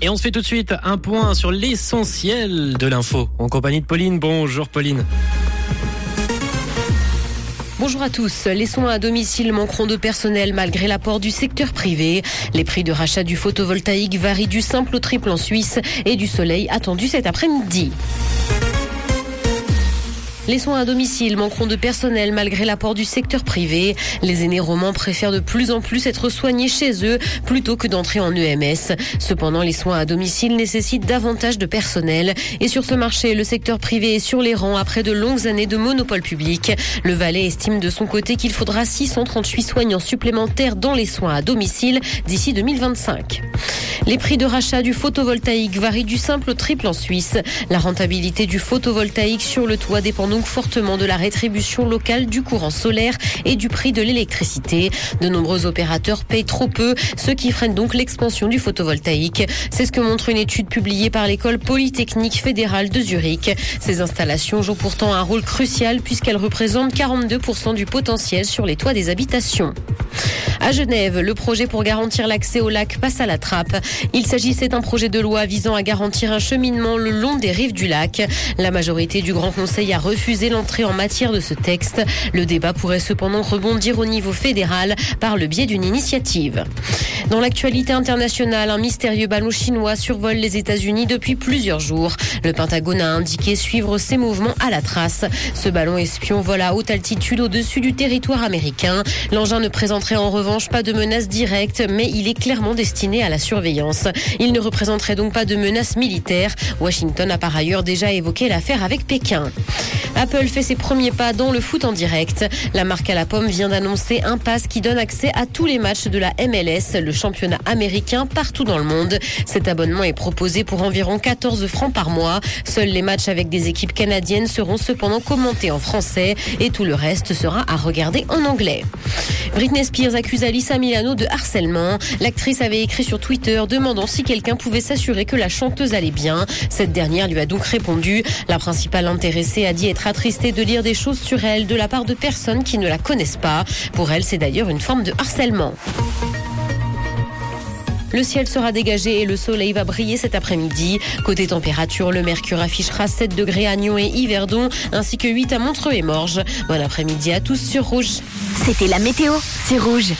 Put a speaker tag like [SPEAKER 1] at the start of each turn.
[SPEAKER 1] Et on se fait tout de suite un point sur l'essentiel de l'info en compagnie de Pauline. Bonjour Pauline.
[SPEAKER 2] Bonjour à tous. Les soins à domicile manqueront de personnel malgré l'apport du secteur privé. Les prix de rachat du photovoltaïque varient du simple au triple en Suisse et du soleil attendu cet après-midi. Les soins à domicile manqueront de personnel malgré l'apport du secteur privé. Les aînés romans préfèrent de plus en plus être soignés chez eux plutôt que d'entrer en EMS. Cependant, les soins à domicile nécessitent davantage de personnel. Et sur ce marché, le secteur privé est sur les rangs après de longues années de monopole public. Le Valais estime de son côté qu'il faudra 638 soignants supplémentaires dans les soins à domicile d'ici 2025. Les prix de rachat du photovoltaïque varient du simple au triple en Suisse. La rentabilité du photovoltaïque sur le toit dépend donc fortement de la rétribution locale du courant solaire et du prix de l'électricité. De nombreux opérateurs payent trop peu, ce qui freine donc l'expansion du photovoltaïque. C'est ce que montre une étude publiée par l'école polytechnique fédérale de Zurich. Ces installations jouent pourtant un rôle crucial puisqu'elles représentent 42% du potentiel sur les toits des habitations. À Genève, le projet pour garantir l'accès au lac passe à la trappe. Il s'agissait d'un projet de loi visant à garantir un cheminement le long des rives du lac. La majorité du Grand Conseil a refusé l'entrée en matière de ce texte. Le débat pourrait cependant rebondir au niveau fédéral par le biais d'une initiative. Dans l'actualité internationale, un mystérieux ballon chinois survole les États-Unis depuis plusieurs jours. Le Pentagone a indiqué suivre ses mouvements à la trace. Ce ballon espion vole à haute altitude au-dessus du territoire américain. L'engin ne présenterait en revanche pas de menace directe, mais il est clairement destiné à la surveillance. Il ne représenterait donc pas de menace militaire. Washington a par ailleurs déjà évoqué l'affaire avec Pékin. Apple fait ses premiers pas dans le foot en direct. La marque à la pomme vient d'annoncer un pass qui donne accès à tous les matchs de la MLS, championnat américain partout dans le monde. Cet abonnement est proposé pour environ 14 francs par mois. Seuls les matchs avec des équipes canadiennes seront cependant commentés en français et tout le reste sera à regarder en anglais. Britney Spears accuse Alissa Milano de harcèlement. L'actrice avait écrit sur Twitter demandant si quelqu'un pouvait s'assurer que la chanteuse allait bien. Cette dernière lui a donc répondu. La principale intéressée a dit être attristée de lire des choses sur elle de la part de personnes qui ne la connaissent pas. Pour elle, c'est d'ailleurs une forme de harcèlement. Le ciel sera dégagé et le soleil va briller cet après-midi. Côté température, le mercure affichera 7 degrés à Nyon et Yverdon, ainsi que 8 à Montreux et Morges. Bon après-midi à tous sur Rouge.
[SPEAKER 3] C'était la météo, c'est Rouge.